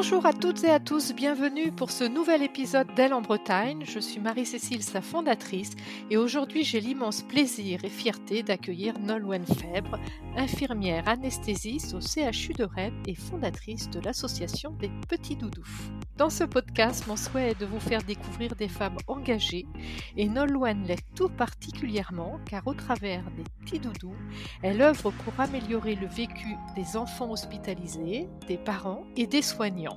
Bonjour à toutes et à tous, bienvenue pour ce nouvel épisode d'Elle en Bretagne. Je suis Marie-Cécile, sa fondatrice, et aujourd'hui j'ai l'immense plaisir et fierté d'accueillir Nolwenn Fèbre, infirmière anesthésiste au CHU de Rennes et fondatrice de l'association des Petits Doudous. Dans ce podcast, mon souhait est de vous faire découvrir des femmes engagées, et Nolwenn l'est tout particulièrement car au travers des Petits Doudous, elle œuvre pour améliorer le vécu des enfants hospitalisés, des parents et des soignants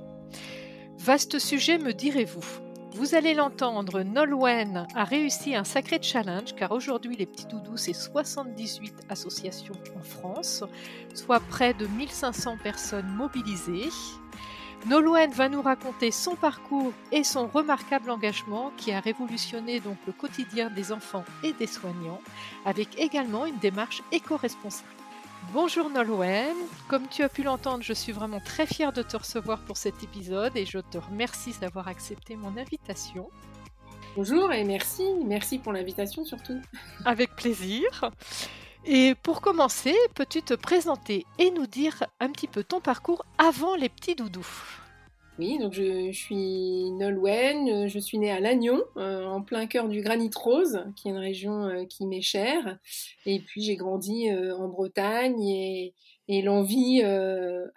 Vaste sujet, me direz-vous. Vous allez l'entendre, Nolwenn a réussi un sacré challenge car aujourd'hui les petits doudous c'est 78 associations en France, soit près de 1500 personnes mobilisées. Nolwenn va nous raconter son parcours et son remarquable engagement qui a révolutionné donc le quotidien des enfants et des soignants avec également une démarche éco-responsable. Bonjour Nolwenn, comme tu as pu l'entendre, je suis vraiment très fière de te recevoir pour cet épisode et je te remercie d'avoir accepté mon invitation. Bonjour et merci, merci pour l'invitation surtout. Avec plaisir. Et pour commencer, peux-tu te présenter et nous dire un petit peu ton parcours avant les petits doudous? Oui, donc je, suis Nolwenn, je suis née à Lannion, euh, en plein cœur du Granit Rose, qui est une région euh, qui m'est chère. Et puis j'ai grandi euh, en Bretagne et, l'envie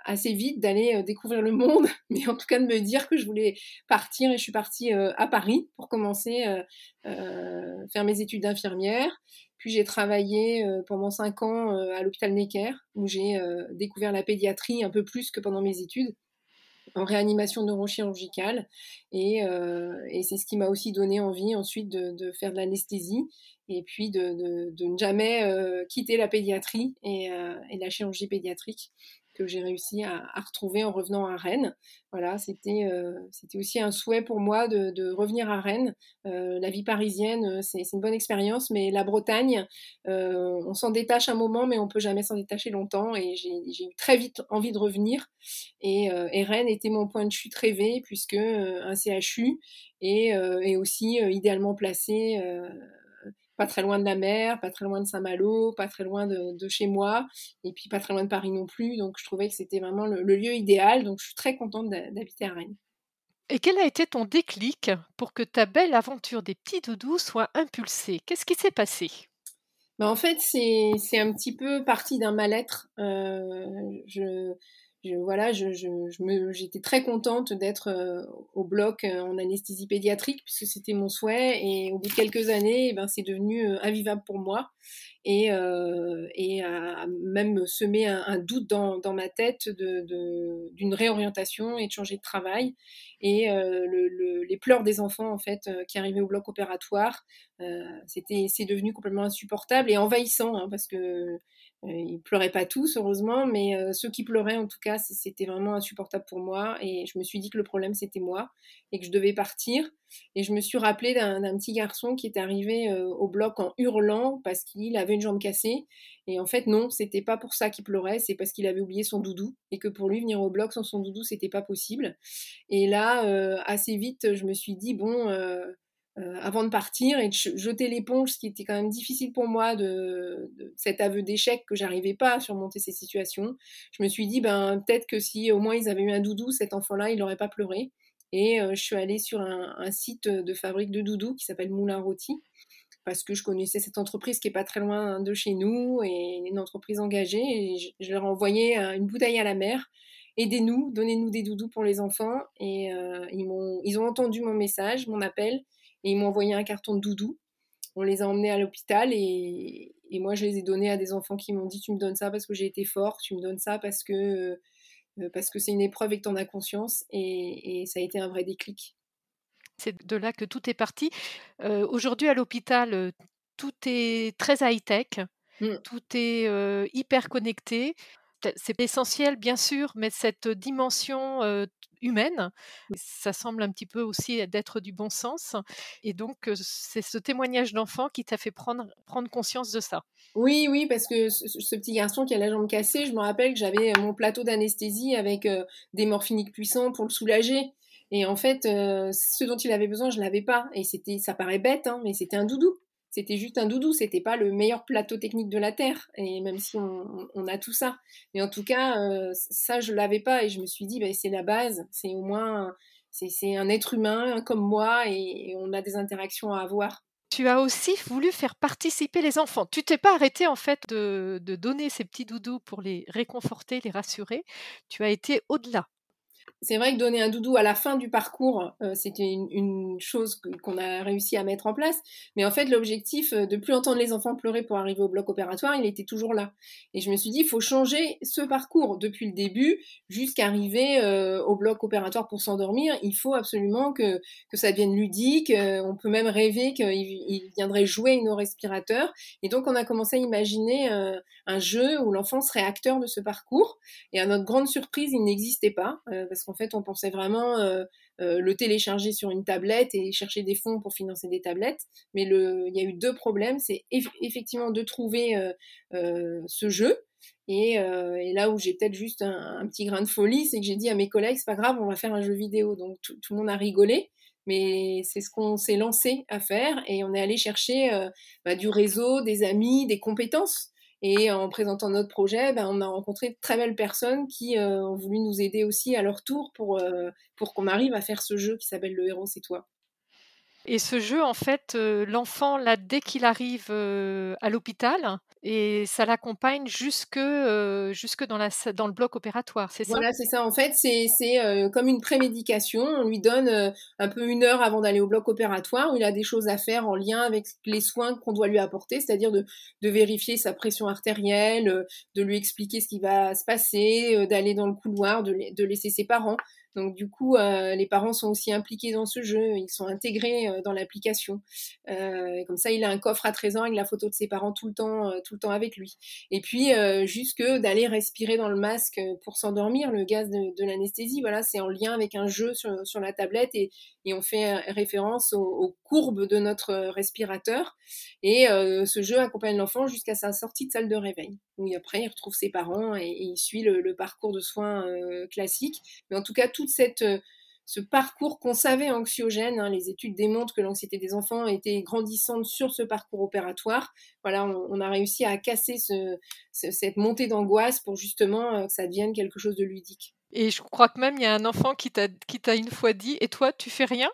assez vite d'aller découvrir le monde, mais en tout cas de me dire que je voulais partir. Et je suis partie à Paris pour commencer faire mes études d'infirmière. Puis j'ai travaillé pendant cinq ans à l'hôpital Necker, où j'ai découvert la pédiatrie un peu plus que pendant mes études en réanimation neurochirurgicale. Et, euh, et c'est ce qui m'a aussi donné envie ensuite de, faire de l'anesthésie et puis de, ne jamais euh, quitter la pédiatrie et, euh, et, la chirurgie pédiatrique que j'ai réussi à, retrouver en revenant à Rennes. Voilà, c'était euh, c'était aussi un souhait pour moi de, revenir à Rennes. Euh, la vie parisienne, euh, c'est une bonne expérience, mais la Bretagne, on s'en détache un moment, mais on peut jamais s'en détacher longtemps. Et j'ai eu très vite envie de revenir. Et, et, Rennes était mon point de chute rêvé, puisque un CHU est, est aussi idéalement placé pas très loin de la mer, pas très loin de Saint-Malo, pas très loin de, chez moi, et puis pas très loin de Paris non plus. Donc je trouvais que c'était vraiment le, lieu idéal. Donc je suis très contente d'habiter à Rennes. Et quel a été ton déclic pour que ta belle aventure des petits doudous soit impulsée? Qu'est-ce qui s'est passé? Ben en fait, c'est un petit peu parti d'un mal-être. Euh, je, voilà, j'étais très contente d'être euh, au bloc euh, en anesthésie pédiatrique puisque c'était mon souhait. Et au bout de quelques années, eh ben, c'est devenu euh, invivable pour moi. Et, et a même semé un, doute dans, dans, ma tête de, d'une réorientation et de changer de travail. Et le, les pleurs des enfants en fait qui arrivaient au bloc opératoire, c'était c'est devenu complètement insupportable et envahissant hein, parce que ils pleuraient pas tous, heureusement, mais euh, ceux qui pleuraient, en tout cas, c'était vraiment insupportable pour moi. Et je me suis dit que le problème, c'était moi et que je devais partir. Et je me suis rappelé d'un petit garçon qui est arrivé euh, au bloc en hurlant parce qu'il avait une jambe cassée. Et en fait, non, c'était pas pour ça qu'il pleurait, c'est parce qu'il avait oublié son doudou et que pour lui, venir au bloc sans son doudou, c'était pas possible. Et là, assez vite, je me suis dit, bon euh, avant de partir et de jeter l'éponge, ce qui était quand même difficile pour moi de, cet aveu d'échec que j'arrivais pas à surmonter ces situations. Je me suis dit ben peut-être que si au moins ils avaient eu un doudou, cet enfant-là, il n'aurait pas pleuré. Et euh, je suis allée sur un, site de fabrique de doudous qui s'appelle Moulin Rôti parce que je connaissais cette entreprise qui est pas très loin de chez nous et une entreprise engagée et je, leur ai envoyé euh, une bouteille à la mer aidez-nous, donnez-nous des doudous pour les enfants. Et ils, m'ont, ils ont entendu mon message, mon appel, et ils m'ont envoyé un carton de doudou. On les a emmenés à l'hôpital et, moi je les ai donnés à des enfants qui m'ont dit tu me donnes ça parce que j'ai été fort, tu me donnes ça parce que euh, parce que c'est une épreuve et que tu en as conscience et, ça a été un vrai déclic. C'est de là que tout est parti. Euh, aujourd'hui à l'hôpital, euh, tout est très high-tech, mmh. tout est hyper connecté c'est essentiel, bien sûr, mais cette dimension humaine, ça semble un petit peu aussi d'être du bon sens. Et donc, c'est ce témoignage d'enfant qui t'a fait prendre, prendre conscience de ça. Oui, oui, parce que ce, petit garçon qui a la jambe cassée, je me rappelle que j'avais mon plateau d'anesthésie avec des morphiniques puissants pour le soulager. Et en fait, ce dont il avait besoin, je l'avais pas. Et c'était, ça paraît bête, hein, mais c'était un doudou c'était juste un doudou, c'était pas le meilleur plateau technique de la terre. Et même si on, a tout ça, mais en tout cas, ça je l'avais pas et je me suis dit, ben, c'est la base, c'est au moins c'est un être humain comme moi et, on a des interactions à avoir. Tu as aussi voulu faire participer les enfants. Tu t'es pas arrêté en fait de, de donner ces petits doudous pour les réconforter, les rassurer. Tu as été au-delà c'est vrai que donner un doudou à la fin du parcours, euh, c'était une, chose qu'on a réussi à mettre en place. Mais en fait, l'objectif euh, de plus entendre les enfants pleurer pour arriver au bloc opératoire, il était toujours là. Et je me suis dit, il faut changer ce parcours depuis le début jusqu'à arriver euh, au bloc opératoire pour s'endormir. Il faut absolument que, que ça devienne ludique. on peut même rêver qu'il viendrait jouer nos respirateurs. Et donc, on a commencé à imaginer un jeu où l'enfant serait acteur de ce parcours. Et à notre grande surprise, il n'existait pas qu'en fait, on pensait vraiment euh, euh, le télécharger sur une tablette et chercher des fonds pour financer des tablettes. Mais il y a eu deux problèmes. C'est effectivement de trouver euh, ce jeu. Et, là où j'ai peut-être juste un, petit grain de folie, c'est que j'ai dit à mes collègues, c'est pas grave, on va faire un jeu vidéo. Donc tout, le monde a rigolé mais c'est ce qu'on s'est lancé à faire et on est allé chercher bah, du réseau, des amis, des compétences. Et en présentant notre projet, ben, on a rencontré de très belles personnes qui euh, ont voulu nous aider aussi à leur tour pour, euh, pour qu'on arrive à faire ce jeu qui s'appelle Le héros, c'est toi. Et ce jeu, en fait, euh, l'enfant, là, dès qu'il arrive à l'hôpital, et ça l'accompagne jusque, jusque dans, la, dans le bloc opératoire, c'est ça? Voilà, c'est ça. En fait, c'est comme une prémédication. On lui donne un peu une heure avant d'aller au bloc opératoire où il a des choses à faire en lien avec les soins qu'on doit lui apporter, c'est-à-dire de, de, vérifier sa pression artérielle, de lui expliquer ce qui va se passer, d'aller dans le couloir, de, de laisser ses parents. Donc du coup, euh, les parents sont aussi impliqués dans ce jeu, ils sont intégrés euh, dans l'application. Euh, comme ça, il a un coffre à 13 ans avec la photo de ses parents tout le temps, avec lui. Et puis jusque d'aller respirer dans le masque pour s'endormir, le gaz de, l'anesthésie, voilà, c'est en lien avec un jeu sur, la tablette et, et on fait référence aux, courbes de notre respirateur. Et ce jeu accompagne l'enfant jusqu'à sa sortie de salle de réveil, où après il retrouve ses parents et, il suit le, le parcours de soins classique. Mais en tout cas, tout cette, euh, ce parcours qu'on savait anxiogène. Hein, les études démontrent que l'anxiété des enfants était grandissante sur ce parcours opératoire. Voilà, on, a réussi à casser cette montée d'angoisse pour justement euh, que ça devienne quelque chose de ludique. Et je crois que même il y a un enfant qui t'a une fois dit Et toi, tu fais rien?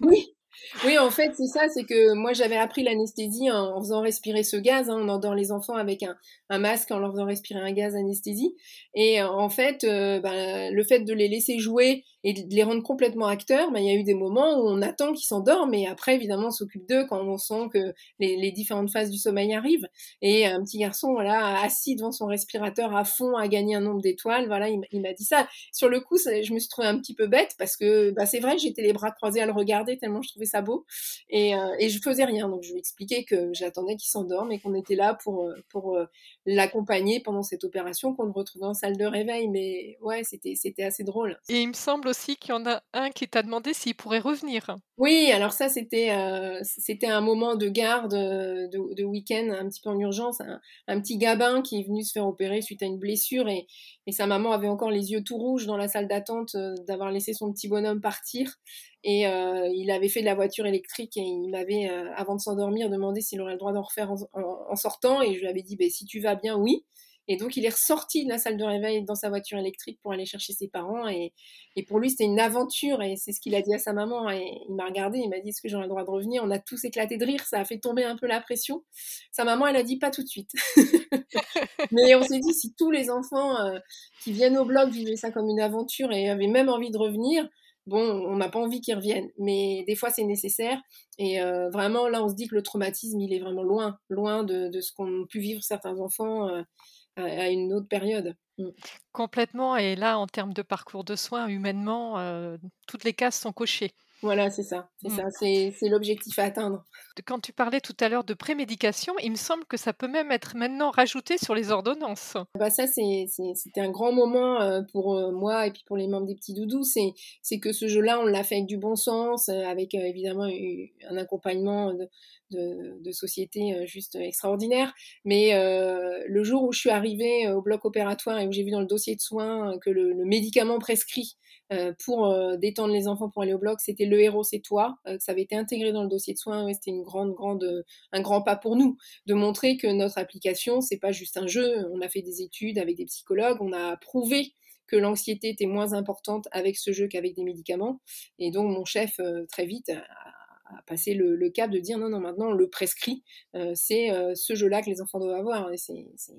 Oui, oui, en fait, c'est ça, c'est que moi j'avais appris l'anesthésie en, faisant respirer ce gaz. Hein, on endort les enfants avec un, masque en leur faisant respirer un gaz anesthésie. Et en fait, euh, ben, le fait de les laisser jouer et de les rendre complètement acteurs, ben, il y a eu des moments où on attend qu'ils s'endorment et après, évidemment, on s'occupe d'eux quand on sent que les, différentes phases du sommeil arrivent. Et un petit garçon, voilà, assis devant son respirateur à fond, a gagné un nombre d'étoiles, voilà, il, m'a dit ça. Sur le coup, je me suis trouvée un petit peu bête parce que ben, c'est vrai, j'étais les bras croisés à le regarder tellement je trouvais ça beau. Et, euh, et je faisais rien. Donc, je lui expliquais que j'attendais qu'il s'endorme et qu'on était là pour, euh, pour euh, l'accompagner pendant cette opération, qu'on le retrouvait en salle de réveil. Mais ouais, c'était, c'était assez drôle. Et il me semble aussi qu'il y en a un qui t'a demandé s'il pourrait revenir. Oui, alors ça, c'était, c'était un moment de garde de, de week-end, un petit peu en urgence. Un, petit gabin qui est venu se faire opérer suite à une blessure et, sa maman avait encore les yeux tout rouges dans la salle d'attente d'avoir laissé son petit bonhomme partir. Et euh, il avait fait de la voiture électrique et il m'avait, euh, avant de s'endormir, demandé s'il aurait le droit d'en refaire en, sortant. Et je lui avais dit, ben, si tu vas bien, oui. Et donc, il est ressorti de la salle de réveil dans sa voiture électrique pour aller chercher ses parents. Et, et pour lui, c'était une aventure. Et c'est ce qu'il a dit à sa maman. Et il m'a regardé, il m'a dit, est-ce que j'aurais le droit de revenir? On a tous éclaté de rire. Ça a fait tomber un peu la pression. Sa maman, elle a dit, pas tout de suite. Mais on s'est dit, si tous les enfants euh, qui viennent au blog vivaient ça comme une aventure et avaient même envie de revenir, bon, on n'a pas envie qu'ils reviennent, mais des fois c'est nécessaire. Et euh, vraiment, là, on se dit que le traumatisme, il est vraiment loin, loin de, ce qu'ont pu vivre certains enfants euh, à, une autre période. Mm. Complètement. Et là, en termes de parcours de soins, humainement, euh, toutes les cases sont cochées. Voilà, c'est ça, c'est mmh. ça, c'est l'objectif à atteindre. Quand tu parlais tout à l'heure de prémédication, il me semble que ça peut même être maintenant rajouté sur les ordonnances. Bah ça, c'était un grand moment euh, pour euh, moi et puis pour les membres des petits doudous, c'est que ce jeu-là, on l'a fait avec du bon sens, euh, avec évidemment un accompagnement de, société juste extraordinaire. Mais le jour où je suis arrivée au bloc opératoire et où j'ai vu dans le dossier de soins que le, médicament prescrit pour détendre les enfants pour aller au bloc, c'était le héros, c'est toi. ça avait été intégré dans le dossier de soins. c'était une grande, grande, un grand pas pour nous de montrer que notre application, c'est pas juste un jeu. On a fait des études avec des psychologues, on a prouvé que l'anxiété était moins importante avec ce jeu qu'avec des médicaments. Et donc mon chef, euh, très vite, a, passé le, cap de dire non, non, maintenant on le prescrit, euh, c'est euh, ce jeu-là que les enfants doivent avoir. Et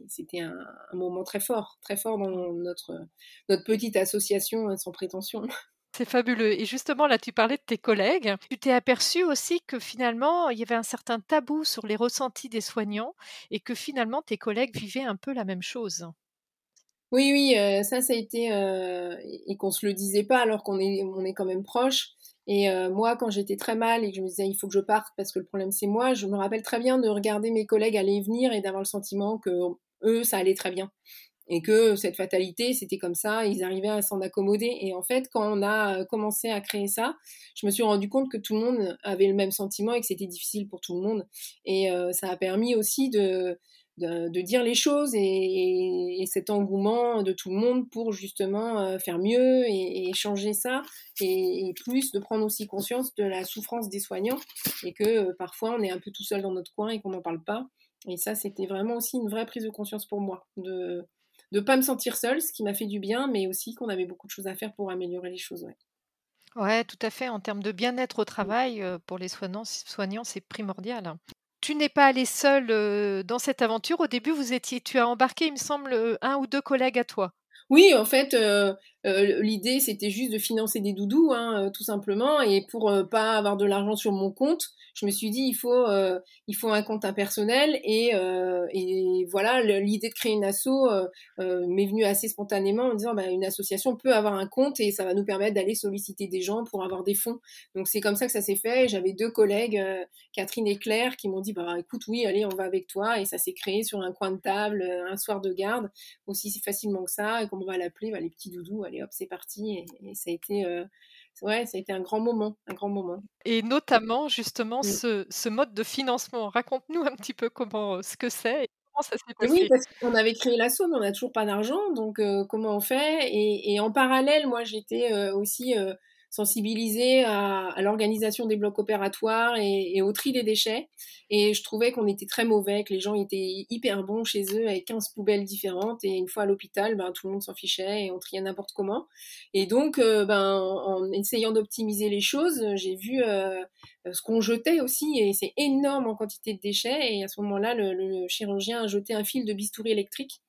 c'était un, moment très fort, très fort dans notre, notre petite association sans prétention. C'est fabuleux. Et justement, là, tu parlais de tes collègues. Tu t'es aperçu aussi que finalement, il y avait un certain tabou sur les ressentis des soignants et que finalement, tes collègues vivaient un peu la même chose. Oui, oui, euh, ça, ça a été euh, et qu'on se le disait pas alors qu'on est, on est quand même proche. Et euh, moi, quand j'étais très mal et que je me disais il faut que je parte parce que le problème c'est moi, je me rappelle très bien de regarder mes collègues aller et venir et d'avoir le sentiment que eux, ça allait très bien et que cette fatalité, c'était comme ça, ils arrivaient à s'en accommoder. Et en fait, quand on a commencé à créer ça, je me suis rendu compte que tout le monde avait le même sentiment et que c'était difficile pour tout le monde. Et ça a permis aussi de de, dire les choses et, cet engouement de tout le monde pour justement euh, faire mieux et, changer ça et, plus de prendre aussi conscience de la souffrance des soignants et que euh, parfois on est un peu tout seul dans notre coin et qu'on n'en parle pas. Et ça, c'était vraiment aussi une vraie prise de conscience pour moi de ne pas me sentir seule, ce qui m'a fait du bien, mais aussi qu'on avait beaucoup de choses à faire pour améliorer les choses. Ouais. Ouais, tout à fait. En termes de bien-être au travail, euh, pour les soignants, soignants c'est primordial tu n'es pas allé seul dans cette aventure. Au début, vous étiez, tu as embarqué, il me semble, un ou deux collègues à toi. Oui, en fait, l'idée c'était juste de financer des doudous, hein, tout simplement, et pour pas avoir de l'argent sur mon compte, je me suis dit il faut euh, il faut un compte impersonnel. Et, euh, voilà l'idée de créer une asso euh, m'est venue assez spontanément en disant bah, une association peut avoir un compte et ça va nous permettre d'aller solliciter des gens pour avoir des fonds. Donc c'est comme ça que ça s'est fait. J'avais deux collègues Catherine et Claire qui m'ont dit bah écoute oui allez on va avec toi. Et ça s'est créé sur un coin de table un soir de garde aussi facilement que ça. Et comme on va l'appeler bah, les petits doudous allez hop c'est parti et, et, ça a été ouais, ça a été un grand moment, un grand moment. Et notamment, justement, ce, ce, mode de financement. Raconte-nous un petit peu comment, ce que c'est et comment ça s'est passé. Oui, parce qu'on avait créé l'assaut, mais on n'a toujours pas d'argent, donc comment on fait? Et, et, en parallèle, moi, j'étais aussi sensibilisée à, l'organisation des blocs opératoires et, au tri des déchets. Et je trouvais qu'on était très mauvais, que les gens étaient hyper bons chez eux avec 15 poubelles différentes. Et une fois à l'hôpital, ben, tout le monde s'en fichait et on triait n'importe comment. Et donc, euh, ben, en essayant d'optimiser les choses, j'ai vu euh, ce qu'on jetait aussi. Et c'est énorme en quantité de déchets. Et à ce moment-là, le, chirurgien a jeté un fil de bistouri électrique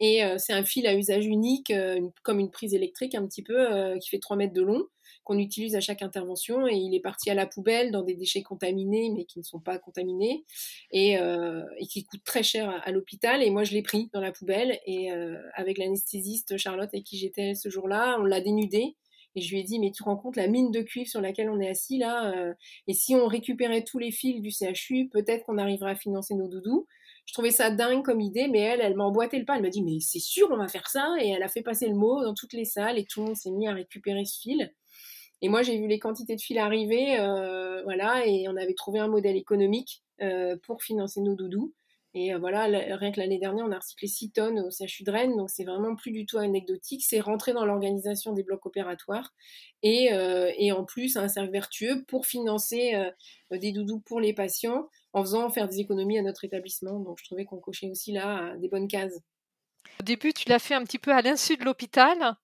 et euh, c'est un fil à usage unique, euh, comme une prise électrique un petit peu, euh, qui fait 3 mètres de long, qu'on utilise à chaque intervention. Et il est parti à la poubelle dans des déchets contaminés, mais qui ne sont pas contaminés, et, et qui coûtent très cher à, l'hôpital. Et moi, je l'ai pris dans la poubelle. Et avec l'anesthésiste Charlotte avec qui j'étais ce jour-là, on l'a dénudé. Et je lui ai dit, mais tu rends compte la mine de cuivre sur laquelle on est assis là Et si on récupérait tous les fils du CHU, peut-être qu'on arriverait à financer nos doudous. Je trouvais ça dingue comme idée, mais elle, elle m'a emboîté le pas. Elle m'a dit, mais c'est sûr, on va faire ça. Et elle a fait passer le mot dans toutes les salles et tout le monde s'est mis à récupérer ce fil. Et moi, j'ai vu les quantités de fils arriver, euh, voilà, et on avait trouvé un modèle économique euh, pour financer nos doudous. Et euh, voilà, rien que l'année dernière, on a recyclé 6 tonnes au CHU de Rennes, donc c'est vraiment plus du tout anecdotique. C'est rentré dans l'organisation des blocs opératoires et, et, en plus un cercle vertueux pour financer des doudous pour les patients en faisant faire des économies à notre établissement. Donc je trouvais qu'on cochait aussi là des bonnes cases. Au début, tu l'as fait un petit peu à l'insu de l'hôpital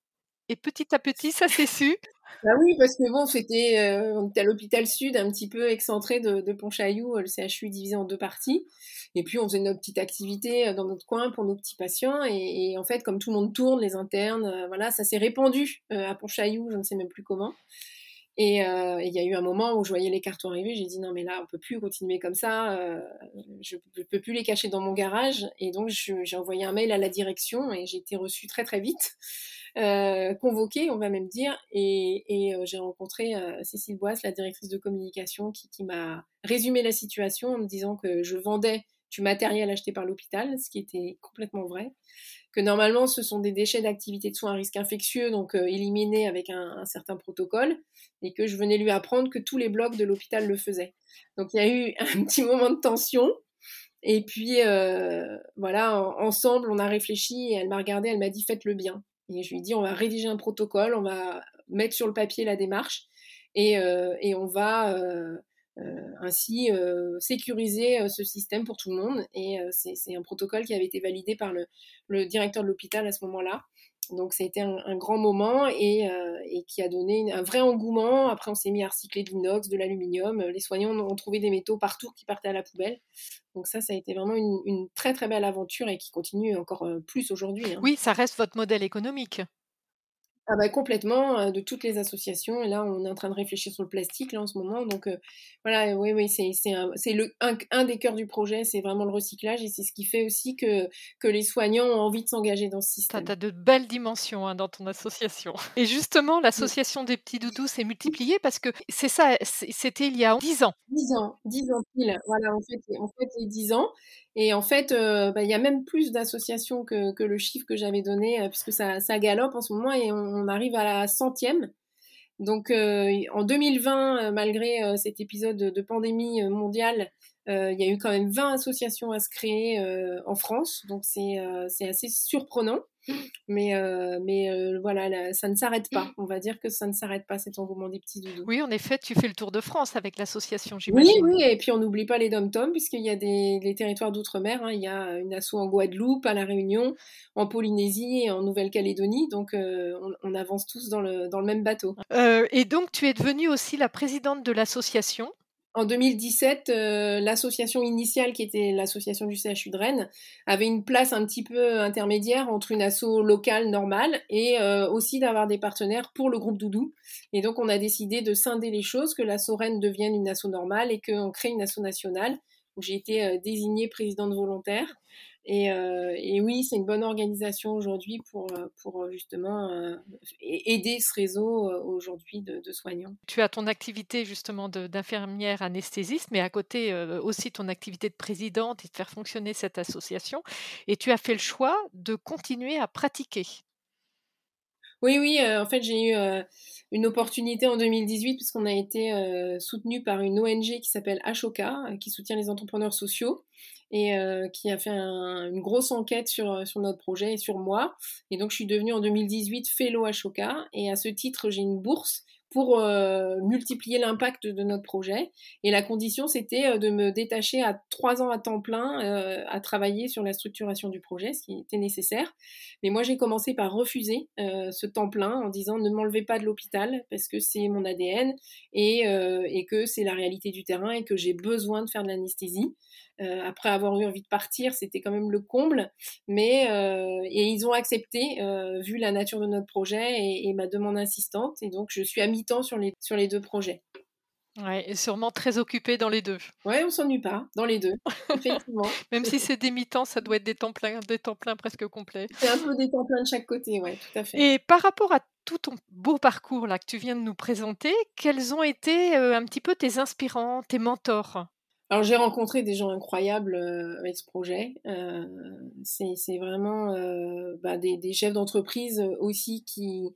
et petit à petit, ça s'est su. Bah oui, parce que bon, c'était, euh, à l'hôpital sud, un petit peu excentré de, de Pontchaillou, le CHU divisé en deux parties. Et puis, on faisait notre petite activité euh, dans notre coin pour nos petits patients. Et, en fait, comme tout le monde tourne, les internes, euh, voilà, ça s'est répandu à Pontchaillou, je ne sais même plus comment. Et il y a eu un moment où je voyais les cartons arriver, j'ai dit non mais là on peut plus continuer comme ça, je, ne peux plus les cacher dans mon garage. Et donc j'ai envoyé un mail à la direction et j'ai été reçue très très vite. Euh, convoquée, on va même dire, et, euh, j'ai rencontré euh, Cécile Boisse, la directrice de communication, qui, m'a résumé la situation en me disant que je vendais du matériel acheté par l'hôpital, ce qui était complètement vrai. Que normalement, ce sont des déchets d'activité de soins à risque infectieux, donc euh, éliminés avec un, certain protocole, et que je venais lui apprendre que tous les blocs de l'hôpital le faisaient. Donc il y a eu un petit moment de tension. Et puis, euh, voilà, ensemble, on a réfléchi et elle m'a regardé, elle m'a dit faites-le bien. Et je lui dit on va rédiger un protocole, on va mettre sur le papier la démarche et, euh, on va euh, euh, ainsi sécuriser ce système pour tout le monde. Et c'est un protocole qui avait été validé par le directeur de l'hôpital à ce moment-là. Donc ça a été un, grand moment et, et, qui a donné un vrai engouement. Après, on s'est mis à recycler de l'inox, de l'aluminium. Les soignants ont trouvé des métaux partout qui partaient à la poubelle. Donc ça, ça a été vraiment une, très très belle aventure et qui continue encore plus aujourd'hui. Hein. Oui, ça reste votre modèle économique. Ah bah complètement, de toutes les associations. Et là, on est en train de réfléchir sur le plastique là en ce moment. Donc voilà, oui, oui, c'est le un, un, des cœurs du projet, c'est vraiment le recyclage et c'est ce qui fait aussi que que les soignants ont envie de s'engager dans ce système. Tu as de belles dimensions hein, dans ton association. Et justement, l'association des petits doudous s'est multipliée parce que c'est ça, c'était il y a 10 ans. 10 ans, 10 ans pile. Voilà, en fait, en fait, les 10 ans. Et en fait, euh, bah, il y a même plus d'associations que, le chiffre que j'avais donné, euh, puisque ça, galope en ce moment et on, arrive à la centième. Donc euh, en 2020, malgré cet épisode de pandémie mondiale, il y a eu quand même 20 associations à se créer en France. Donc c'est assez surprenant. Mais, euh, mais euh, voilà, ça ne s'arrête pas. On va dire que ça ne s'arrête pas cet engouement des petits doudous. Oui, en effet, tu fais le tour de France avec l'association, j'imagine. Oui, oui, et puis on n'oublie pas les dom-toms, puisqu'il y a des territoires d'outre-mer. Hein. Il y a une asso en Guadeloupe, à La Réunion, en Polynésie et en Nouvelle-Calédonie. Donc euh, on, avance tous dans le, dans le même bateau. et donc tu es devenue aussi la présidente de l'association en 2017, euh, l'association initiale, qui était l'association du CHU de Rennes, avait une place un petit peu intermédiaire entre une asso locale normale et euh, aussi d'avoir des partenaires pour le groupe Doudou. Et donc, on a décidé de scinder les choses, que l'asso Rennes devienne une asso normale et qu'on crée une asso nationale, où j'ai été euh, désignée présidente volontaire. Euh, et, oui, c'est une bonne organisation aujourd'hui pour, euh, euh, justement aider ce réseau aujourd'hui de, soignants. Tu as ton activité justement d'infirmière anesthésiste, mais à côté aussi ton activité de présidente et de faire fonctionner cette association. Et tu as fait le choix de continuer à pratiquer. Oui, oui, en fait j'ai eu une opportunité en 2018 puisqu'on a été soutenu par une ONG qui s'appelle Ashoka, qui soutient les entrepreneurs sociaux et euh, qui a fait une grosse enquête sur, euh, sur notre projet et sur moi. Et donc, je suis devenue en 2018 fellow Ashoka. Et à ce titre, j'ai une bourse pour euh, multiplier l'impact de notre projet. Et la condition, c'était de me détacher à trois ans à temps plein à travailler sur la structuration du projet, ce qui était nécessaire. Mais moi, j'ai commencé par refuser ce temps plein en disant ne m'enlevez pas de l'hôpital parce que c'est mon ADN et, et que c'est la réalité du terrain et que j'ai besoin de faire de l'anesthésie. Euh, après avoir eu envie de partir, c'était quand même le comble. Mais euh, et ils ont accepté euh, vu la nature de notre projet et, ma demande insistante. Et donc je suis à mi-temps sur les sur les deux projets. Ouais, et sûrement très occupée dans les deux. Ouais, on s'ennuie pas dans les deux, effectivement. Même si c'est des mi-temps, ça doit être des temps pleins, des temps pleins presque complets. C'est un peu des temps pleins de chaque côté, ouais, tout à fait. Et par rapport à tout ton beau parcours là que tu viens de nous présenter, quels ont été un petit peu tes inspirants, tes mentors? Alors j'ai rencontré des gens incroyables euh, avec ce projet. Euh, c'est vraiment euh, bah, des, chefs d'entreprise aussi qui,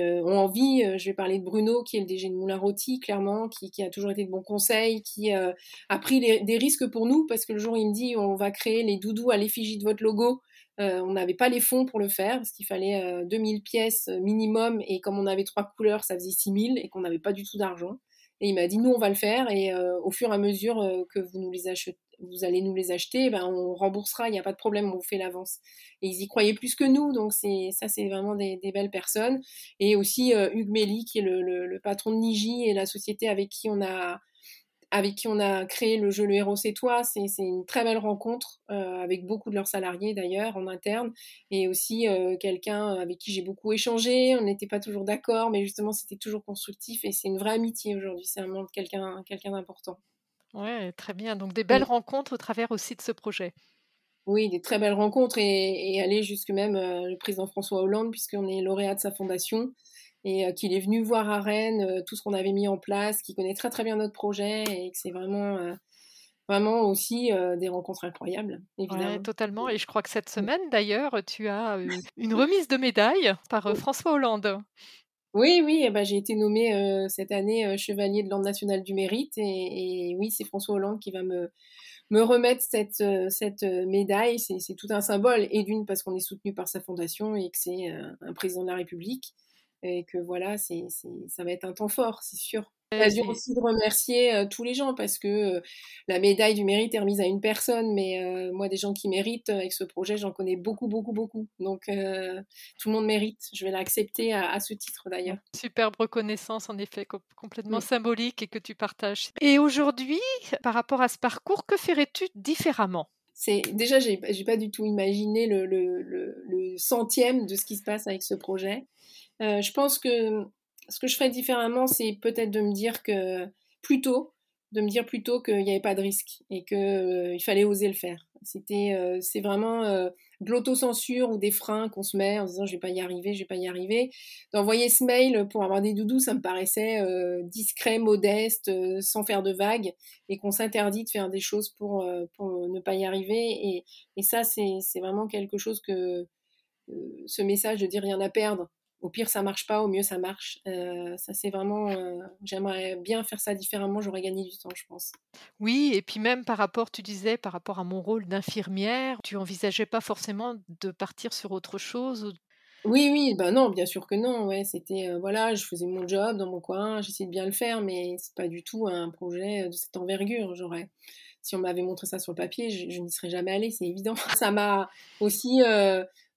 ont envie. Je vais parler de Bruno, qui est le DG de Moulin Rôti, clairement, qui, qui, a toujours été de bons conseils, qui a pris des risques pour nous, parce que le jour où il me dit on va créer les doudous à l'effigie de votre logo, on n'avait pas les fonds pour le faire, parce qu'il fallait 2000 pièces minimum, et comme on avait trois couleurs, ça faisait 6000, et qu'on n'avait pas du tout d'argent. Et il m'a dit, nous, on va le faire. Et euh, au fur et à mesure euh, que vous, nous les achetez, vous allez nous les acheter, ben, on remboursera, il n'y a pas de problème, on vous fait l'avance. Et ils y croyaient plus que nous. Donc, c'est ça, c'est vraiment des, belles personnes. Et aussi euh, Hugues Méli, qui est le, le, patron de Niji et la société avec qui on a avec qui on a créé le jeu Le Héros c'est toi. C'est une très belle rencontre euh, avec beaucoup de leurs salariés d'ailleurs en interne et aussi euh, quelqu'un avec qui j'ai beaucoup échangé. On n'était pas toujours d'accord, mais justement c'était toujours constructif et c'est une vraie amitié aujourd'hui. C'est vraiment quelqu'un quelqu'un d'important. Ouais, très bien. Donc des belles rencontres au travers aussi de ce projet. Oui, des très belles rencontres et, aller jusque même euh, le président François Hollande puisqu'on est lauréat de sa fondation et euh, qu'il est venu voir à Rennes euh, tout ce qu'on avait mis en place, qu'il connaît très très bien notre projet et que c'est vraiment vraiment aussi des rencontres incroyables, évidemment. totalement. Et je crois que cette semaine, d'ailleurs, tu as une remise de médaille par François Hollande. Oui, oui, eh ben, j'ai été nommée cette année chevalier de l'Ordre national du mérite. Et, oui, c'est François Hollande qui va me, me remettre cette, cette médaille. C'est tout un symbole. Et d'une, parce qu'on est soutenu par sa fondation et que c'est un président de la République. Et que voilà, c'est ça va être un temps fort, c'est sûr l'occasion aussi de remercier euh, tous les gens parce que euh, la médaille du mérite est remise à une personne, mais euh, moi, des gens qui méritent avec ce projet, j'en connais beaucoup, beaucoup, beaucoup. Donc, tout le monde mérite. Je vais l'accepter à, ce titre d'ailleurs. Superbe reconnaissance, en effet, complètement symbolique et que tu partages. Et aujourd'hui, par rapport à ce parcours, que ferais-tu différemment? C'est déjà j'ai pas du tout imaginé le, le, le, centième de ce qui se passe avec ce projet. Je pense que ce que je ferais différemment, c'est peut-être de me dire que plutôt, de me dire plutôt qu'il n'y avait pas de risque et qu'il euh, fallait oser le faire. C'était, euh, c'est vraiment euh, de l'autocensure ou des freins qu'on se met en disant je vais pas y arriver, je vais pas y arriver. D'envoyer ce mail pour avoir des doudous, ça me paraissait discret, modeste, sans faire de vagues et qu'on s'interdit de faire des choses pour, ne pas y arriver. Et, et ça, c'est, c'est vraiment quelque chose que ce message de dire rien à perdre au pire ça marche pas, au mieux ça marche. Euh, ça c'est vraiment, euh, j'aimerais bien faire ça différemment, j'aurais gagné du temps, je pense. Oui, et puis même par rapport, tu disais, par rapport à mon rôle d'infirmière, tu envisageais pas forcément de partir sur autre chose Oui, oui, ben non, bien sûr que non. Ouais, c'était euh, voilà, je faisais mon job dans mon coin, j'essayais de bien le faire, mais c'est pas du tout un projet de cette envergure. J'aurais, si on m'avait montré ça sur le papier, je, n'y serais jamais allée, c'est évident. Ça m'a aussi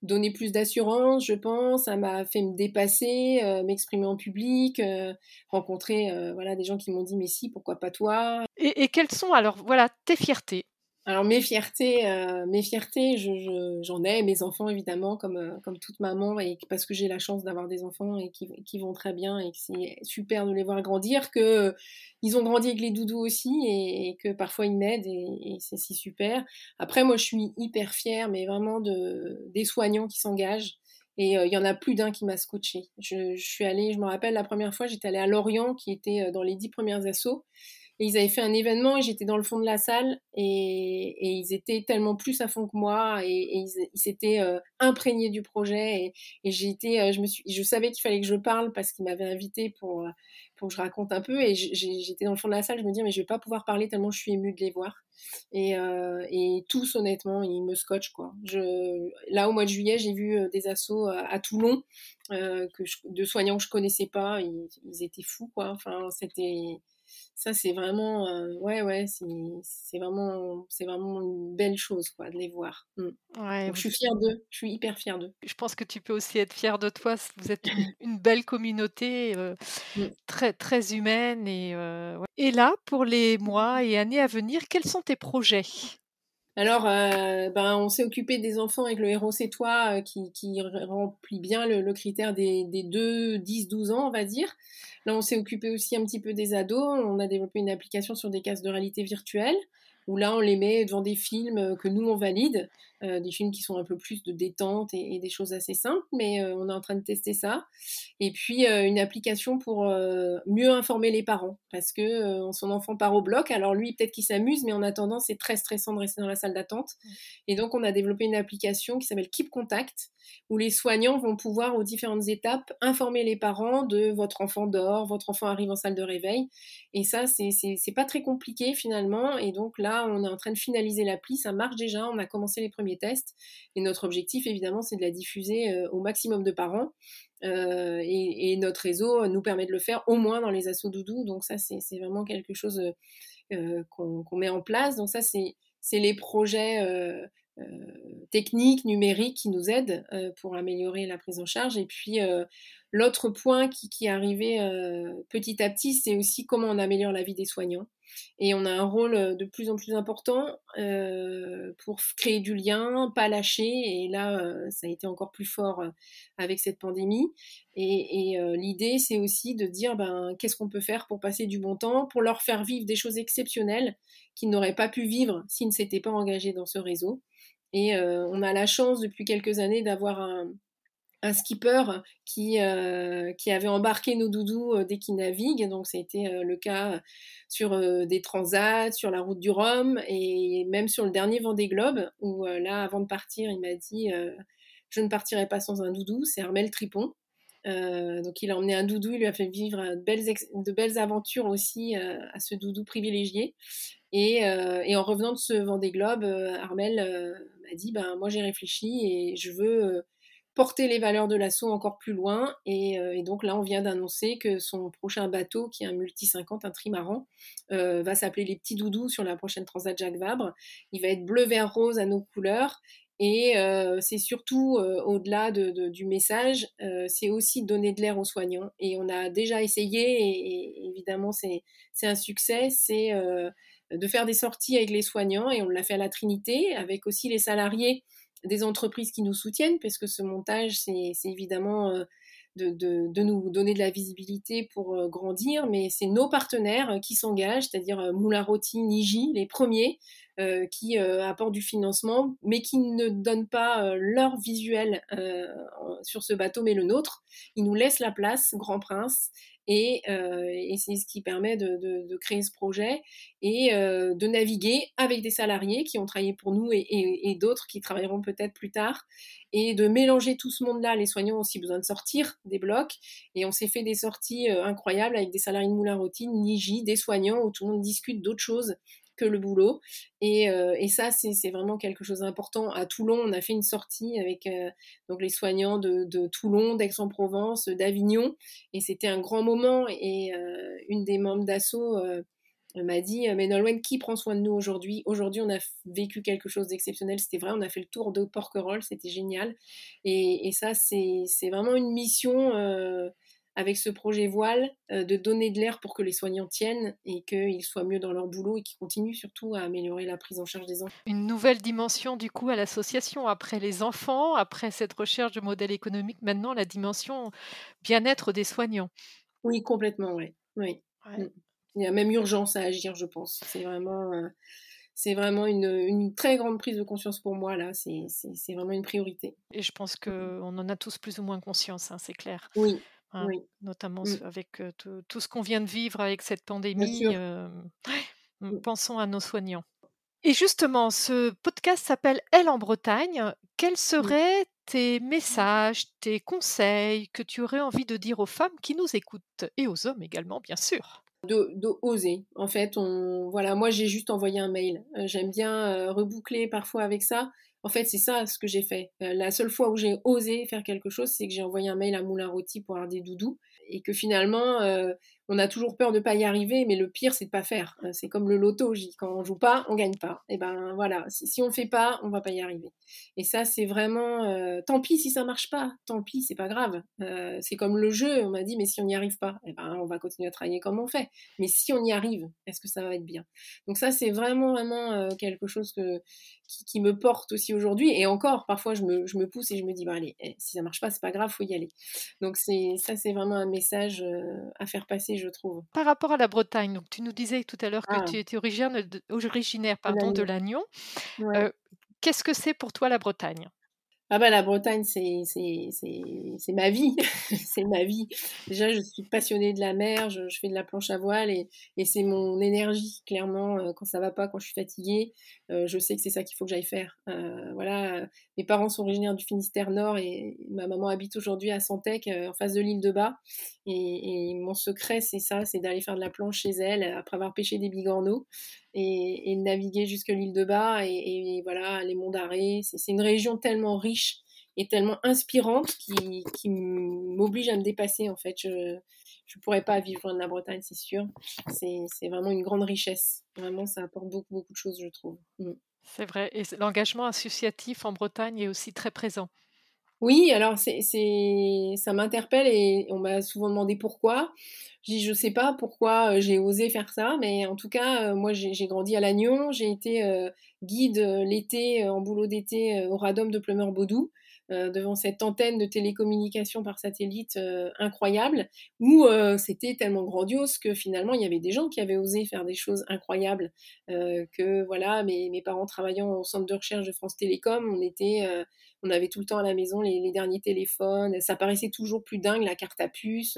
donner plus d'assurance, je pense. Ça m'a fait me dépasser, euh, m'exprimer en public, euh, rencontrer euh, voilà des gens qui m'ont dit mais si, pourquoi pas toi? Et, et quelles sont alors voilà tes fiertés? Alors mes fiertés, euh, mes fiertés, j'en ai, mes enfants évidemment, comme, euh, comme toute maman, et parce que j'ai la chance d'avoir des enfants et qui, qui, vont très bien et que c'est super de les voir grandir, que euh, ils ont grandi avec les doudous aussi et, que parfois ils m'aident et, c'est si super. Après moi je suis hyper fière, mais vraiment de des soignants qui s'engagent. Et il y en a plus d'un qui m'a scotché. Je, je, suis allée, je me rappelle la première fois, j'étais allée à Lorient, qui était dans les dix premières assauts. Et ils avaient fait un événement et j'étais dans le fond de la salle et, ils étaient tellement plus à fond que moi et, ils s'étaient euh, imprégnés du projet et, j'ai été, euh, je me suis, je savais qu'il fallait que je parle parce qu'ils m'avaient invité pour euh, pour que je raconte un peu et j'étais dans le fond de la salle, je me dis mais je vais pas pouvoir parler tellement je suis émue de les voir et, et tous honnêtement ils me scotchent quoi. Je, là au mois de juillet j'ai vu des assos à, Toulon que de soignants que je connaissais pas, ils, ils étaient fous quoi. Enfin c'était ça c'est vraiment euh, ouais ouais c'est vraiment c'est vraiment une belle chose quoi de les voir mmh. je suis fière d'eux je suis hyper fière d'eux je pense que tu peux aussi être fière de toi vous êtes une, belle communauté euh, mmh. très très humaine et euh, et là pour les mois et années à venir quels sont tes projets? Alors, ben, on s'est occupé des enfants avec le héros c'est toi qui, qui, remplit bien le, critère des, des 2, 10, 12 ans, on va dire. Là, on s'est occupé aussi un petit peu des ados. On a développé une application sur des cases de réalité virtuelle où là, on les met devant des films que nous, on valide, euh, des films qui sont un peu plus de détente et, des choses assez simples, mais euh, on est en train de tester ça. Et puis, euh, une application pour mieux informer les parents, parce que son enfant part au bloc, alors lui, peut-être qu'il s'amuse, mais en attendant, c'est très stressant de rester dans la salle d'attente. Et donc, on a développé une application qui s'appelle Keep Contact, où les soignants vont pouvoir, aux différentes étapes, informer les parents de votre enfant dort, votre enfant arrive en salle de réveil. Et ça, c'est pas très compliqué finalement. Et donc là, on est en train de finaliser l'appli, ça marche déjà, on a commencé les premiers tests. Et notre objectif, évidemment, c'est de la diffuser euh, au maximum de parents. Euh, et, notre réseau nous permet de le faire au moins dans les assauts doudou. Donc ça, c'est vraiment quelque chose euh, qu'on met en place. Donc ça, c'est les projets techniques, numériques qui nous aident pour améliorer la prise en charge. Et puis l'autre point qui, est arrivé petit à petit, c'est aussi comment on améliore la vie des soignants. Et on a un rôle euh, de plus en plus important euh, pour créer du lien, pas lâcher. Et là, euh, ça a été encore plus fort avec cette pandémie. Et, l'idée, c'est aussi de dire ben, qu'est-ce qu'on peut faire pour passer du bon temps, pour leur faire vivre des choses exceptionnelles qu'ils n'auraient pas pu vivre s'ils ne s'étaient pas engagés dans ce réseau. Et on a la chance depuis quelques années d'avoir un, un skipper qui, qui avait embarqué nos doudous dès qu'ils naviguent. Donc, ça a été le cas sur des transats, sur la route du Rhum et même sur le dernier Vendée Globe, où là, avant de partir, il m'a dit Je ne partirai pas sans un doudou. C'est Armel Tripon. donc il a emmené un doudou, il lui a fait vivre de belles, de belles aventures aussi à ce doudou privilégié. Et, et, en revenant de ce Vendée Globe, Armel m'a dit ben, Moi j'ai réfléchi et je veux porter les valeurs de l'assaut encore plus loin. Euh, et, donc là, on vient d'annoncer que son prochain bateau, qui est un multi 50, un trimaran, euh, va s'appeler les petits doudous sur la prochaine Transat Jacques Vabre. Il va être bleu, vert, rose à nos couleurs. Et euh, c'est surtout, au-delà du message, c'est aussi donner de l'air aux soignants. Et on a déjà essayé, et, évidemment c'est un succès, c'est de faire des sorties avec les soignants. Et on l'a fait à la Trinité, avec aussi les salariés des entreprises qui nous soutiennent, parce que ce montage, c'est évidemment euh, de, de, nous donner de la visibilité pour euh, grandir, mais c'est nos partenaires euh, qui s'engagent, c'est-à-dire Moulin Roti, Niji, les premiers, qui apportent du financement, mais qui ne donnent pas leur visuel sur ce bateau, mais le nôtre. Ils nous laissent la place, Grand Prince, euh, et, c'est ce qui permet de, créer ce projet et euh, de naviguer avec des salariés qui ont travaillé pour nous et, d'autres qui travailleront peut-être plus tard et de mélanger tout ce monde-là. Les soignants ont aussi besoin de sortir des blocs et on s'est fait des sorties euh, incroyables avec des salariés de Moulin Routine, Niji, des soignants où tout le monde discute d'autres choses que le boulot. Et, euh, et ça, c'est vraiment quelque chose d'important. À Toulon, on a fait une sortie avec euh, donc les soignants de, de Toulon, d'Aix-en-Provence, d'Avignon. Et c'était un grand moment. Et euh, une des membres d'assaut m'a dit Mais Nolwenn, qui prend soin de nous aujourd'hui? Aujourd'hui, on a vécu quelque chose d'exceptionnel. C'était vrai, on a fait le tour de Porquerolles, c'était génial. Et, et ça, c'est vraiment une mission avec ce projet voile, euh, de donner de l'air pour que les soignants tiennent et qu'ils soient mieux dans leur boulot et qu'ils continuent surtout à améliorer la prise en charge des enfants. Une nouvelle dimension du coup à l'association, après les enfants, après cette recherche de modèle économique, maintenant la dimension bien-être des soignants. Oui, complètement, oui. Mm. Il y a même urgence à agir, je pense. C'est vraiment... Euh, c'est vraiment une, une, très grande prise de conscience pour moi, là. C'est vraiment une priorité. Et je pense qu'on en a tous plus ou moins conscience, hein, c'est clair. Oui, Hein, notamment mmh. avec tout, ce qu'on vient de vivre avec cette pandémie. Mmh. pensons à nos soignants. Et justement, ce podcast s'appelle Elle en Bretagne. Quels seraient tes messages, tes conseils que tu aurais envie de dire aux femmes qui nous écoutent et aux hommes également, bien sûr? De, oser. En fait, on, voilà, moi j'ai juste envoyé un mail. J'aime bien reboucler parfois avec ça. En fait, c'est ça ce que j'ai fait. Euh, la seule fois où j'ai osé faire quelque chose, c'est que j'ai envoyé un mail à Moulin Rôti pour avoir des doudous et que finalement, euh, on a toujours peur de pas y arriver, mais le pire, c'est de pas faire. Euh, c'est comme le loto, quand on joue pas, on gagne pas. Et ben voilà, si, on fait pas, on va pas y arriver. Et ça, c'est vraiment, tant pis si ça marche pas, tant pis, c'est pas grave. C'est comme le jeu, on m'a dit, mais si on n'y arrive pas, et ben on va continuer à travailler comme on fait. Mais si on y arrive, est-ce que ça va être bien? Donc ça, c'est vraiment, vraiment quelque chose que, qui, me porte aussi aujourd'hui. Et encore, parfois, je me, je me, pousse et je me dis, bah allez, eh, si ça marche pas, c'est pas grave, faut y aller. Donc c'est ça, c'est vraiment un message à faire passer je trouve. Par rapport à la Bretagne, donc tu nous disais tout à l'heure que ah. tu étais originaire de, originaire pardon, de l'Agnon. Euh, qu'est-ce que c'est pour toi la Bretagne? Ah bah la Bretagne, c'est, ma vie. c'est ma vie. Déjà, je suis passionnée de la mer, je, fais de la planche à voile et, et c'est mon énergie, clairement. Euh, quand ça va pas, quand je suis fatiguée, euh, je sais que c'est ça qu'il faut que j'aille faire. Euh, voilà, mes parents sont originaires du Finistère Nord et ma maman habite aujourd'hui à Santec, en face de l'île de Bas. Et, et mon secret, c'est ça, c'est d'aller faire de la planche chez elle après avoir pêché des bigorneaux et, naviguer jusque l'île de Bas et, voilà les monts d'Arrée. C'est une région tellement riche et tellement inspirante qui, qui m'oblige à me dépasser en fait. Je ne pourrais pas vivre loin de la Bretagne, c'est sûr. C'est vraiment une grande richesse. Vraiment, ça apporte beaucoup, beaucoup de choses, je trouve. Mm. C'est vrai. Et l'engagement associatif en Bretagne est aussi très présent. Oui, alors c'est, ça m'interpelle et on m'a souvent demandé pourquoi. je sais pas pourquoi j'ai osé faire ça, mais en tout cas, moi j'ai grandi à Lannion, j'ai été guide l'été en boulot d'été au Radom de Plumeur-Baudou. Euh, devant cette antenne de télécommunication par satellite euh, incroyable, où euh, c'était tellement grandiose que finalement il y avait des gens qui avaient osé faire des choses incroyables. que voilà, mes, parents travaillant au centre de recherche de France Télécom, on était, on avait tout le temps à la maison les, derniers téléphones. Ça paraissait toujours plus dingue la carte à puce.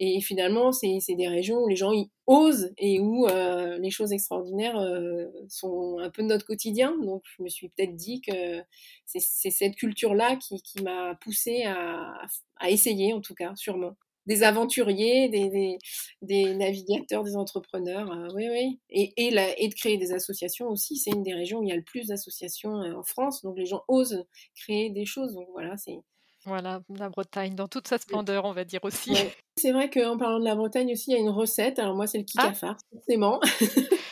Et finalement, c'est des régions où les gens y osent et où euh, les choses extraordinaires euh, sont un peu de notre quotidien. Donc, je me suis peut-être dit que c'est cette culture-là qui, m'a poussée à, essayer, en tout cas, sûrement. Des aventuriers, des, des, des navigateurs, des entrepreneurs, euh, oui, oui. Et, et, la, et, de créer des associations aussi. C'est une des régions où il y a le plus d'associations en France. Donc, les gens osent créer des choses. Donc, voilà, c'est voilà, la Bretagne, dans toute sa splendeur, on va dire aussi. C'est vrai qu'en parlant de la Bretagne aussi, il y a une recette. Alors moi, c'est le ah! kikafar, forcément.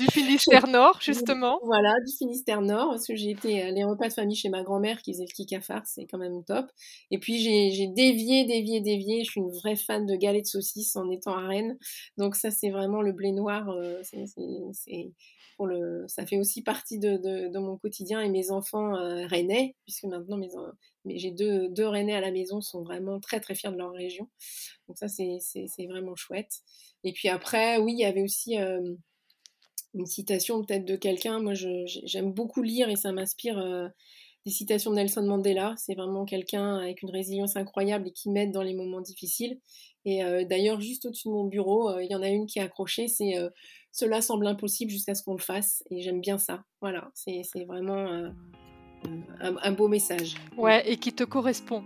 du Finistère Nord, justement. Voilà, du Finistère Nord, parce que j'ai été les repas de famille chez ma grand-mère qui faisait le kikafar, c'est quand même top. Et puis j'ai dévié, dévié, dévié. Je suis une vraie fan de galets de saucisses en étant à Rennes. Donc ça, c'est vraiment le blé noir. Euh, c'est le, ça fait aussi partie de, de, mon quotidien et mes enfants euh, rennais, puisque maintenant mes, mais j'ai deux, deux Rennais à la maison, sont vraiment très très fiers de leur région. Donc ça, c'est vraiment chouette. Et puis après, oui, il y avait aussi euh, une citation peut-être de quelqu'un. Moi, j'aime beaucoup lire et ça m'inspire euh, des citations de Nelson Mandela. C'est vraiment quelqu'un avec une résilience incroyable et qui m'aide dans les moments difficiles. Et d'ailleurs, juste au-dessus de mon bureau, il y en a une qui est accrochée, c'est cela semble impossible jusqu'à ce qu'on le fasse. Et j'aime bien ça. Voilà, c'est vraiment euh, un, beau message. Ouais, et qui te correspond.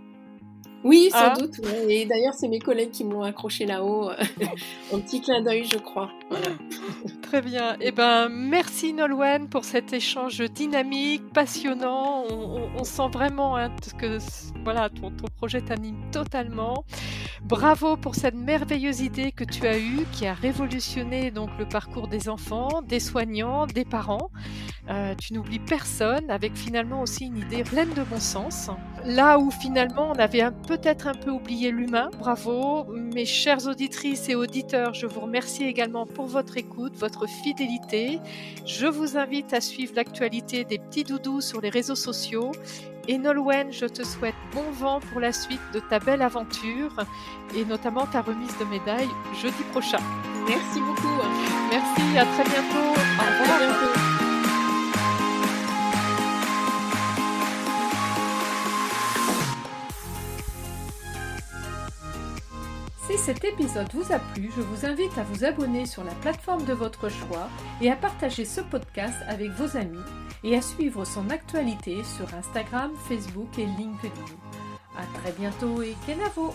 Oui, sans ah. doute. Et d'ailleurs, c'est mes collègues qui m'ont accroché là-haut. Euh, un petit clin d'œil, je crois. Très bien. Eh ben, merci Nolwenn pour cet échange dynamique, passionnant. On, sent vraiment hein, que voilà, ton, ton projet t'anime totalement. Bravo pour cette merveilleuse idée que tu as eue, qui a révolutionné donc le parcours des enfants, des soignants, des parents. Euh, tu n'oublies personne, avec finalement aussi une idée pleine de bon sens. Là où finalement on avait peut-être un peu oublié l'humain, bravo. Mes chères auditrices et auditeurs, je vous remercie également pour votre écoute, votre fidélité. Je vous invite à suivre l'actualité des petits doudous sur les réseaux sociaux et Nolwenn, je te souhaite bon vent pour la suite de ta belle aventure et notamment ta remise de médaille jeudi prochain. Merci beaucoup. Merci, à très bientôt. Au revoir. bientôt. Si cet épisode vous a plu, je vous invite à vous abonner sur la plateforme de votre choix et à partager ce podcast avec vos amis et à suivre son actualité sur Instagram, Facebook et LinkedIn. A très bientôt et Kenavo